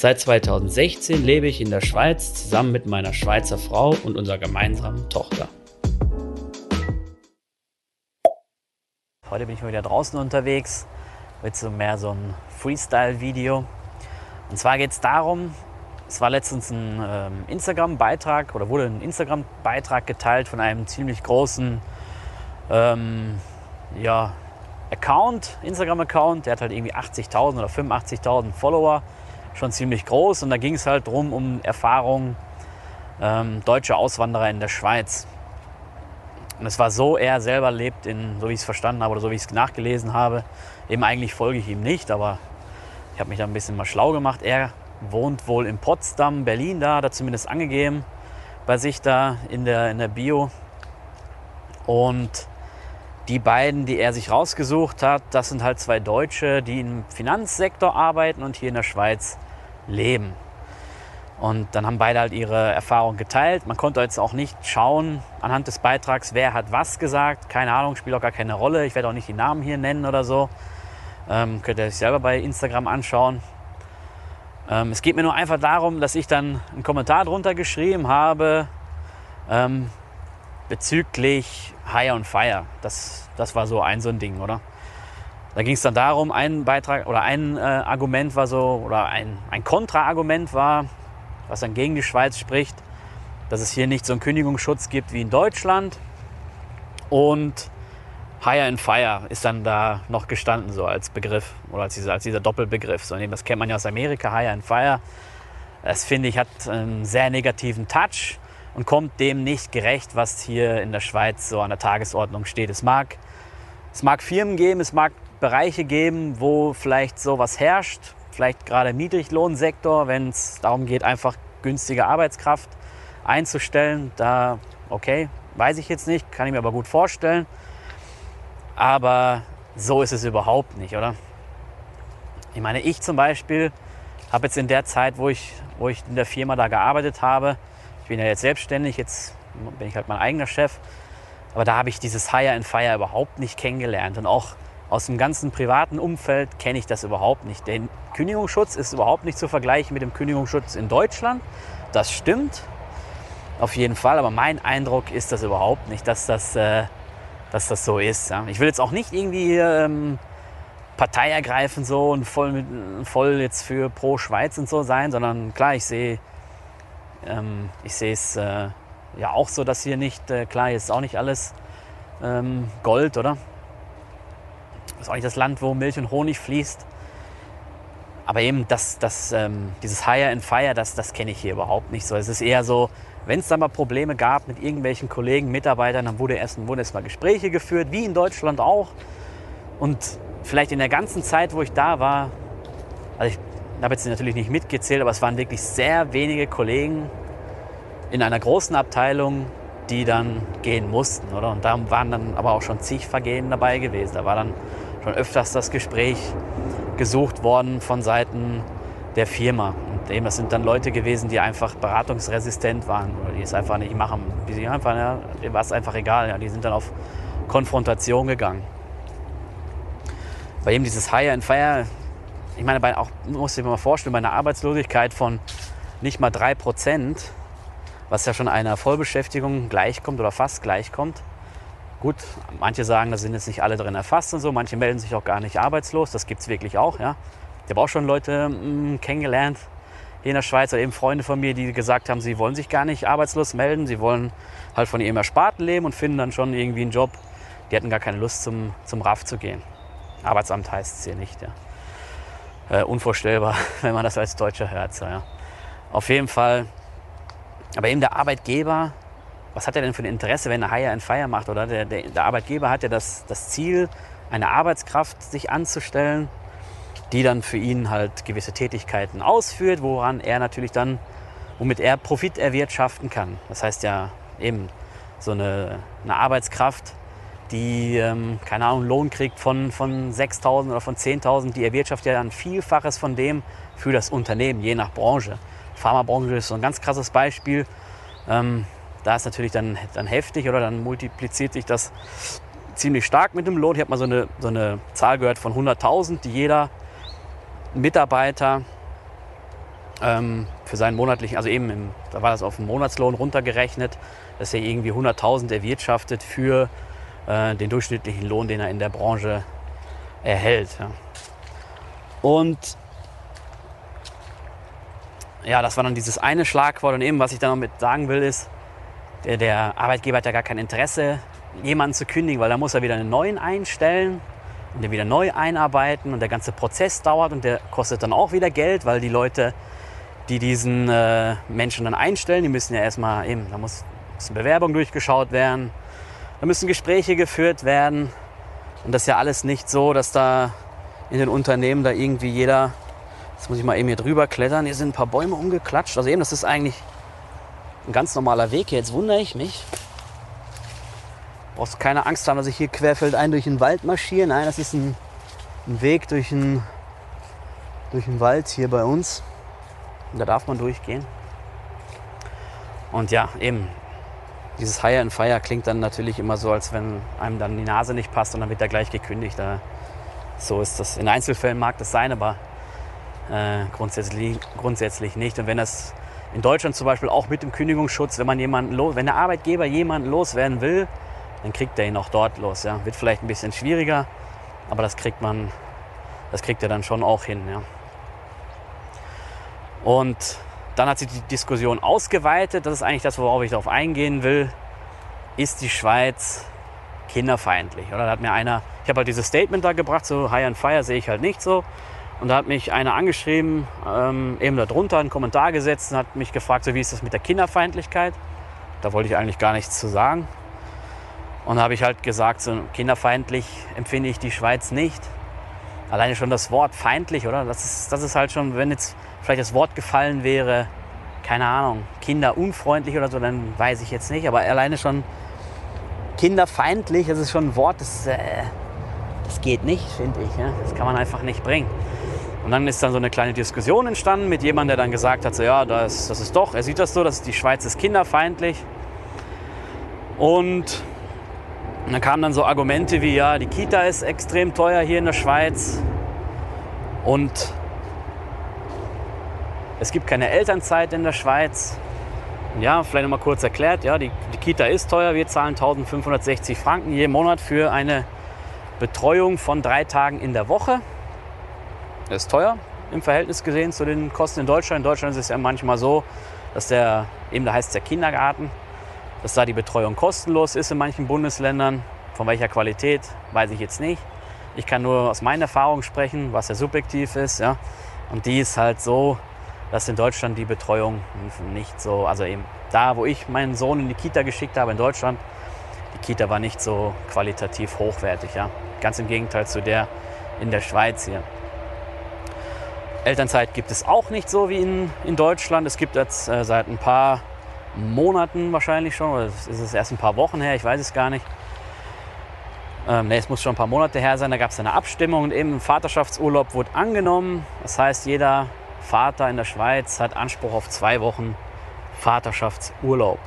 Seit 2016 lebe ich in der Schweiz zusammen mit meiner Schweizer Frau und unserer gemeinsamen Tochter. Heute bin ich mal wieder draußen unterwegs, wird so mehr so ein Freestyle-Video. Und zwar geht es darum, es war letztens ein ähm, Instagram-Beitrag oder wurde ein Instagram-Beitrag geteilt von einem ziemlich großen ähm, ja, Account, Instagram-Account. Der hat halt irgendwie 80.000 oder 85.000 Follower, schon ziemlich groß. Und da ging es halt drum um Erfahrungen ähm, deutscher Auswanderer in der Schweiz. Und es war so, er selber lebt in, so wie ich es verstanden habe oder so wie ich es nachgelesen habe, eben eigentlich folge ich ihm nicht, aber ich habe mich da ein bisschen mal schlau gemacht. Er wohnt wohl in Potsdam, Berlin da, er zumindest angegeben bei sich da in der, in der Bio. Und die beiden, die er sich rausgesucht hat, das sind halt zwei Deutsche, die im Finanzsektor arbeiten und hier in der Schweiz leben. Und dann haben beide halt ihre Erfahrung geteilt. Man konnte jetzt auch nicht schauen anhand des Beitrags, wer hat was gesagt. Keine Ahnung, spielt auch gar keine Rolle. Ich werde auch nicht die Namen hier nennen oder so. Ähm, könnt ihr euch selber bei Instagram anschauen. Ähm, es geht mir nur einfach darum, dass ich dann einen Kommentar drunter geschrieben habe ähm, bezüglich High on Fire. Das, das war so ein so ein Ding, oder? Da ging es dann darum, ein Beitrag oder ein äh, Argument war so, oder ein, ein Kontraargument war, was dann gegen die Schweiz spricht, dass es hier nicht so einen Kündigungsschutz gibt wie in Deutschland. Und Hire and Fire ist dann da noch gestanden, so als Begriff oder als dieser, als dieser Doppelbegriff. So, das kennt man ja aus Amerika, Hire and Fire. Das finde ich hat einen sehr negativen Touch und kommt dem nicht gerecht, was hier in der Schweiz so an der Tagesordnung steht. Es mag, es mag Firmen geben, es mag Bereiche geben, wo vielleicht sowas herrscht, vielleicht gerade im Niedriglohnsektor, wenn es darum geht, einfach günstige Arbeitskraft einzustellen. Da, okay, weiß ich jetzt nicht, kann ich mir aber gut vorstellen. Aber so ist es überhaupt nicht, oder? Ich meine, ich zum Beispiel habe jetzt in der Zeit, wo ich, wo ich in der Firma da gearbeitet habe, ich bin ja jetzt selbstständig, jetzt bin ich halt mein eigener Chef, aber da habe ich dieses Hire and Fire überhaupt nicht kennengelernt. Und auch aus dem ganzen privaten Umfeld kenne ich das überhaupt nicht. Der Kündigungsschutz ist überhaupt nicht zu vergleichen mit dem Kündigungsschutz in Deutschland. Das stimmt auf jeden Fall, aber mein Eindruck ist das überhaupt nicht, dass das äh, dass das so ist. Ja. Ich will jetzt auch nicht irgendwie ähm, Partei ergreifen so und voll, mit, voll jetzt für pro Schweiz und so sein, sondern klar, ich sehe ähm, es äh, ja auch so, dass hier nicht, äh, klar, ist auch nicht alles ähm, Gold, oder? Ist auch nicht das Land, wo Milch und Honig fließt. Aber eben das, das, ähm, dieses Hire and Fire, das, das kenne ich hier überhaupt nicht so. Es ist eher so, wenn es da mal Probleme gab mit irgendwelchen Kollegen, Mitarbeitern, dann wurde erst, wurden erst mal Gespräche geführt, wie in Deutschland auch. Und vielleicht in der ganzen Zeit, wo ich da war, also ich habe jetzt natürlich nicht mitgezählt, aber es waren wirklich sehr wenige Kollegen in einer großen Abteilung, die dann gehen mussten, oder? Und da waren dann aber auch schon zig Vergehen dabei gewesen. Da war dann schon öfters das Gespräch gesucht worden von Seiten der Firma. Und eben, das sind dann Leute gewesen, die einfach beratungsresistent waren oder die es einfach nicht machen. Die sich einfach, ja, denen war es einfach egal. Ja, die sind dann auf Konfrontation gegangen. Bei eben dieses Hire and Fire, ich meine, bei, auch, muss ich mir mal vorstellen, bei einer Arbeitslosigkeit von nicht mal 3%, was ja schon einer Vollbeschäftigung gleichkommt oder fast gleichkommt. Gut, manche sagen, da sind jetzt nicht alle drin erfasst und so, manche melden sich auch gar nicht arbeitslos, das gibt es wirklich auch. Ja. Ich habe auch schon Leute mh, hm, kennengelernt hier in der Schweiz, oder eben Freunde von mir, die gesagt haben, sie wollen sich gar nicht arbeitslos melden, sie wollen halt von ihrem Ersparten leben und finden dann schon irgendwie einen Job. Die hatten gar keine Lust zum, zum RAF zu gehen. Arbeitsamt heißt es hier nicht. Ja. Äh, unvorstellbar, wenn man das als Deutscher hört. So, ja. Auf jeden Fall, aber eben der Arbeitgeber, was hat er denn für ein Interesse, wenn er Hire and Fire macht? Oder der, der, der Arbeitgeber hat ja das, das Ziel, eine Arbeitskraft sich anzustellen die dann für ihn halt gewisse Tätigkeiten ausführt, woran er natürlich dann womit er Profit erwirtschaften kann. Das heißt ja eben so eine, eine Arbeitskraft, die, ähm, keine Ahnung, Lohn kriegt von, von 6.000 oder von 10.000, die erwirtschaftet ja ein Vielfaches von dem für das Unternehmen, je nach Branche. Pharmabranche ist so ein ganz krasses Beispiel. Ähm, da ist natürlich dann, dann heftig oder dann multipliziert sich das ziemlich stark mit dem Lohn. Ich habe mal so eine, so eine Zahl gehört von 100.000, die jeder Mitarbeiter ähm, für seinen monatlichen, also eben, im, da war das auf den Monatslohn runtergerechnet, dass er irgendwie 100.000 erwirtschaftet für äh, den durchschnittlichen Lohn, den er in der Branche erhält. Ja. Und ja, das war dann dieses eine Schlagwort. Und eben, was ich da noch mit sagen will, ist, der, der Arbeitgeber hat ja gar kein Interesse, jemanden zu kündigen, weil da muss er wieder einen neuen einstellen und den wieder neu einarbeiten und der ganze Prozess dauert und der kostet dann auch wieder Geld, weil die Leute, die diesen äh, Menschen dann einstellen, die müssen ja erstmal eben, da muss, muss eine Bewerbung durchgeschaut werden, da müssen Gespräche geführt werden und das ist ja alles nicht so, dass da in den Unternehmen da irgendwie jeder, jetzt muss ich mal eben hier drüber klettern, hier sind ein paar Bäume umgeklatscht, also eben, das ist eigentlich ein ganz normaler Weg. Jetzt wundere ich mich, brauchst keine Angst haben, dass ich hier querfeldein durch den Wald marschiere. Nein, das ist ein, ein Weg durch den, durch den Wald hier bei uns. Und da darf man durchgehen. Und ja, eben, dieses Hire and Fire klingt dann natürlich immer so, als wenn einem dann die Nase nicht passt und dann wird er gleich gekündigt. So ist das. In Einzelfällen mag das sein, aber äh, grundsätzlich, grundsätzlich nicht. Und wenn das in Deutschland zum Beispiel auch mit dem Kündigungsschutz, wenn man jemanden los, wenn der Arbeitgeber jemanden loswerden will, dann kriegt er ihn auch dort los. Ja. Wird vielleicht ein bisschen schwieriger, aber das kriegt man, das kriegt er dann schon auch hin. Ja. Und dann hat sich die Diskussion ausgeweitet. Das ist eigentlich das, worauf ich darauf eingehen will. Ist die Schweiz kinderfeindlich? Oder da hat mir einer, ich habe halt dieses Statement da gebracht, so High and Fire sehe ich halt nicht so. Und da hat mich einer angeschrieben, ähm, eben darunter einen Kommentar gesetzt und hat mich gefragt, so wie ist das mit der Kinderfeindlichkeit? Da wollte ich eigentlich gar nichts zu sagen. Und da habe ich halt gesagt, so kinderfeindlich empfinde ich die Schweiz nicht. Alleine schon das Wort feindlich, oder? Das ist, das ist halt schon, wenn jetzt vielleicht das Wort gefallen wäre, keine Ahnung, kinderunfreundlich oder so, dann weiß ich jetzt nicht. Aber alleine schon kinderfeindlich, das ist schon ein Wort, das, äh, das geht nicht, finde ich. Ja? Das kann man einfach nicht bringen. Und dann ist dann so eine kleine Diskussion entstanden mit jemandem, der dann gesagt hat, so, ja, das, das ist doch, er sieht das so, dass die Schweiz ist kinderfeindlich. Und dann kamen dann so Argumente wie, ja, die Kita ist extrem teuer hier in der Schweiz und es gibt keine Elternzeit in der Schweiz. Ja, vielleicht nochmal kurz erklärt, ja, die, die Kita ist teuer, wir zahlen 1560 Franken jeden Monat für eine Betreuung von drei Tagen in der Woche. Das ist teuer im Verhältnis gesehen zu den Kosten in Deutschland. In Deutschland ist es ja manchmal so, dass der, eben da heißt es der Kindergarten, dass da die Betreuung kostenlos ist in manchen Bundesländern. Von welcher Qualität, weiß ich jetzt nicht. Ich kann nur aus meiner Erfahrung sprechen, was ja subjektiv ist. Ja. Und die ist halt so, dass in Deutschland die Betreuung nicht so, also eben da, wo ich meinen Sohn in die Kita geschickt habe in Deutschland, die Kita war nicht so qualitativ hochwertig. Ja. Ganz im Gegenteil zu der in der Schweiz hier. Elternzeit gibt es auch nicht so wie in, in Deutschland. Es gibt jetzt äh, seit ein paar Monaten wahrscheinlich schon, oder ist es erst ein paar Wochen her, ich weiß es gar nicht. Ähm, ne, es muss schon ein paar Monate her sein, da gab es eine Abstimmung und eben Vaterschaftsurlaub wurde angenommen. Das heißt, jeder Vater in der Schweiz hat Anspruch auf zwei Wochen Vaterschaftsurlaub.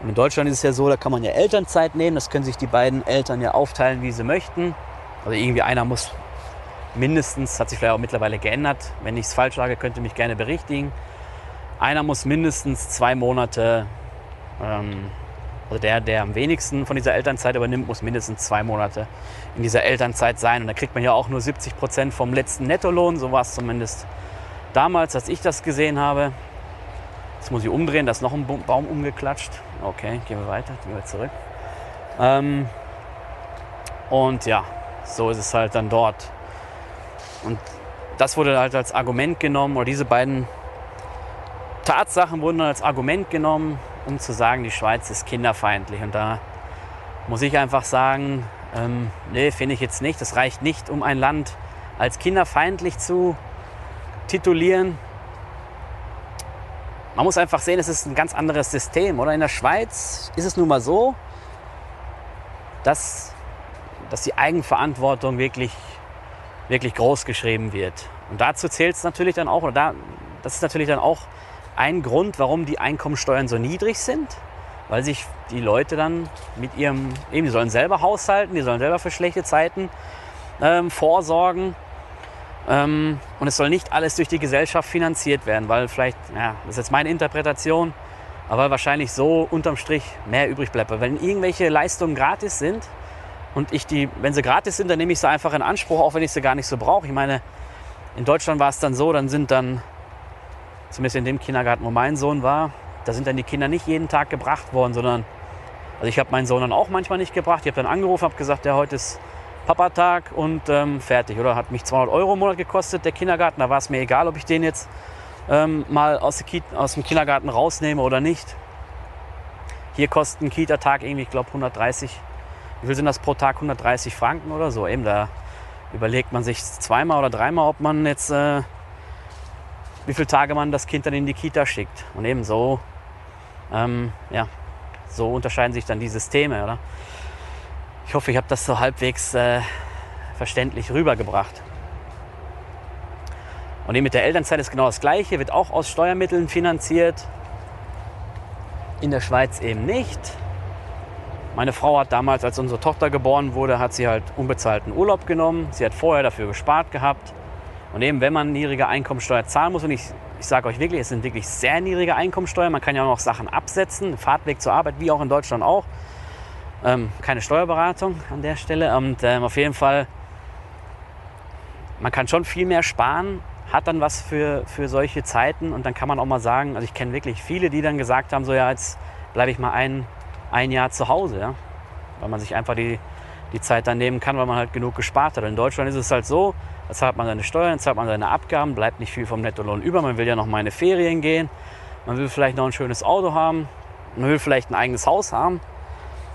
Und in Deutschland ist es ja so, da kann man ja Elternzeit nehmen, das können sich die beiden Eltern ja aufteilen, wie sie möchten. Also irgendwie einer muss mindestens, hat sich vielleicht auch mittlerweile geändert, wenn ich es falsch sage, könnt ihr mich gerne berichtigen einer muss mindestens zwei Monate, ähm, also der, der am wenigsten von dieser Elternzeit übernimmt, muss mindestens zwei Monate in dieser Elternzeit sein. Und da kriegt man ja auch nur 70 Prozent vom letzten Nettolohn. So war es zumindest damals, als ich das gesehen habe. Jetzt muss ich umdrehen, da ist noch ein Baum umgeklatscht. Okay, gehen wir weiter, gehen wir zurück. Ähm, und ja, so ist es halt dann dort. Und das wurde halt als Argument genommen, oder diese beiden Tatsachen wurden als Argument genommen, um zu sagen, die Schweiz ist kinderfeindlich. Und da muss ich einfach sagen, ähm, nee, finde ich jetzt nicht. Das reicht nicht, um ein Land als kinderfeindlich zu titulieren. man muss einfach sehen, es ist ein ganz anderes System. Oder in der Schweiz ist es nun mal so, dass, dass die Eigenverantwortung wirklich, wirklich groß geschrieben wird. Und dazu zählt es natürlich dann auch, oder da, das ist natürlich dann auch ein Grund, warum die Einkommensteuern so niedrig sind, weil sich die Leute dann mit ihrem, eben, die sollen selber haushalten, die sollen selber für schlechte Zeiten ähm, vorsorgen. Ähm, und es soll nicht alles durch die Gesellschaft finanziert werden, weil vielleicht, ja, das ist jetzt meine Interpretation, aber wahrscheinlich so unterm Strich mehr übrig bleibt. Weil wenn irgendwelche Leistungen gratis sind und ich die, wenn sie gratis sind, dann nehme ich sie einfach in Anspruch, auch wenn ich sie gar nicht so brauche. Ich meine, in Deutschland war es dann so, dann sind dann, zumindest in dem Kindergarten, wo mein Sohn war, da sind dann die Kinder nicht jeden Tag gebracht worden, sondern, also ich habe meinen Sohn dann auch manchmal nicht gebracht. Ich habe dann angerufen, habe gesagt, der heute ist Papatag und ähm, fertig. Oder hat mich 200 Euro im Monat gekostet, der Kindergarten. Da war es mir egal, ob ich den jetzt ähm, mal aus, aus, dem Kindergarten rausnehme oder nicht. Hier kostet ein Kita-Tag irgendwie, ich glaube, 130. Wie viel sind das pro Tag? 130 Franken oder so. Eben da überlegt man sich zweimal oder dreimal, ob man jetzt, äh, wie viele Tage man das Kind dann in die Kita schickt. Und eben so, ähm, ja, so unterscheiden sich dann die Systeme, oder? Ich hoffe, ich habe das so halbwegs äh, verständlich rübergebracht. Und eben mit der Elternzeit ist genau das Gleiche, wird auch aus Steuermitteln finanziert. In der Schweiz eben nicht. Meine Frau hat damals, als unsere Tochter geboren wurde, hat sie halt unbezahlten Urlaub genommen. Sie hat vorher dafür gespart gehabt. Und eben, wenn man niedrige Einkommensteuer zahlen muss, und ich, ich sage euch wirklich, es sind wirklich sehr niedrige Einkommensteuer, man kann ja auch noch Sachen absetzen, Fahrtweg zur Arbeit, wie auch in Deutschland auch. Ähm, keine Steuerberatung an der Stelle. Und ähm, auf jeden Fall, man kann schon viel mehr sparen, hat dann was für, für solche Zeiten. Und dann kann man auch mal sagen, also ich kenne wirklich viele, die dann gesagt haben, so ja, jetzt bleibe ich mal ein, ein Jahr zu Hause. Ja? Weil man sich einfach die, die Zeit dann nehmen kann, weil man halt genug gespart hat. In Deutschland ist es halt so, da zahlt man seine Steuern, zahlt man seine Abgaben, bleibt nicht viel vom Nettolohn über. Man will ja noch mal in Ferien gehen, man will vielleicht noch ein schönes Auto haben, man will vielleicht ein eigenes Haus haben.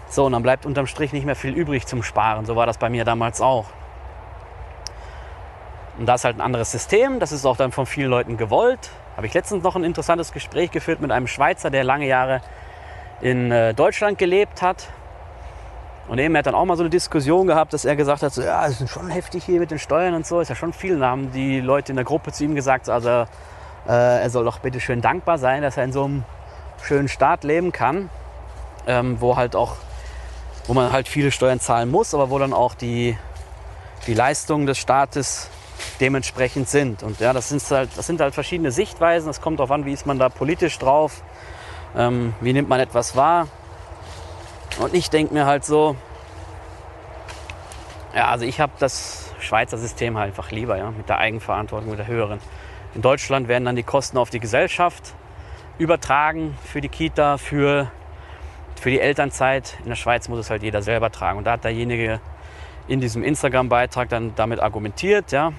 So, und dann bleibt unterm Strich nicht mehr viel übrig zum Sparen. So war das bei mir damals auch. Und da ist halt ein anderes System. Das ist auch dann von vielen Leuten gewollt. Habe ich letztens noch ein interessantes Gespräch geführt mit einem Schweizer, der lange Jahre in äh, Deutschland gelebt hat. Und eben er hat dann auch mal so eine Diskussion gehabt, dass er gesagt hat, so, ja, es ist schon heftig hier mit den Steuern und so. Ist ja schon viel. Da haben die Leute in der Gruppe zu ihm gesagt, also äh, er soll doch bitte schön dankbar sein, dass er in so einem schönen Staat leben kann, ähm, wo halt auch wo man halt viele Steuern zahlen muss, aber wo dann auch die, die Leistungen des Staates dementsprechend sind. Und ja, das sind halt, das sind halt verschiedene Sichtweisen. Es kommt darauf an, wie ist man da politisch drauf, ähm, wie nimmt man etwas wahr. Und ich denke mir halt so, ja, also ich habe das Schweizer System halt einfach lieber, ja, mit der Eigenverantwortung, mit der höheren. In Deutschland werden dann die Kosten auf die Gesellschaft übertragen für die Kita, für für die Elternzeit in der Schweiz muss es halt jeder selber tragen. Und da hat derjenige in diesem Instagram-Beitrag dann damit argumentiert, ja,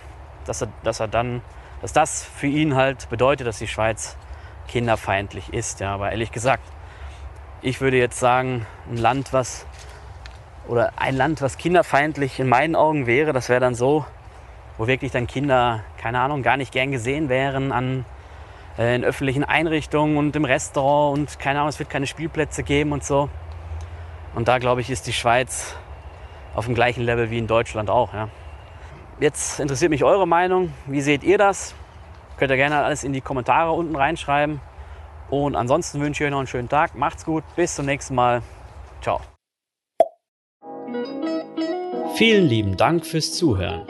dass er, dass er dann, dass das für ihn halt bedeutet, dass die Schweiz kinderfeindlich ist. Ja. Aber ehrlich gesagt, ich würde jetzt sagen, ein Land, was oder ein Land, was kinderfeindlich in meinen Augen wäre, das wäre dann so, wo wirklich dann Kinder, keine Ahnung, gar nicht gern gesehen wären an äh, in öffentlichen Einrichtungen und im Restaurant und keine Ahnung, es wird keine Spielplätze geben und so. Und da glaube ich, ist die Schweiz auf dem gleichen Level wie in Deutschland auch. Ja. Jetzt interessiert mich eure Meinung. Wie seht ihr das? Könnt ihr gerne alles in die Kommentare unten reinschreiben. Und ansonsten wünsche ich euch noch einen schönen Tag. Macht's gut. Bis zum nächsten Mal. Ciao. Vielen lieben Dank fürs Zuhören.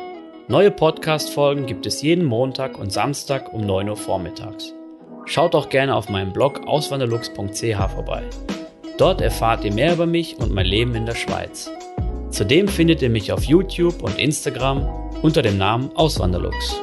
Neue Podcast-Folgen gibt es jeden Montag und Samstag um 9 Uhr vormittags. Schaut doch gerne auf meinem Blog auswanderlux.ch vorbei. Dort erfahrt ihr mehr über mich und mein Leben in der Schweiz. Zudem findet ihr mich auf YouTube und Instagram unter dem Namen Auswanderlux.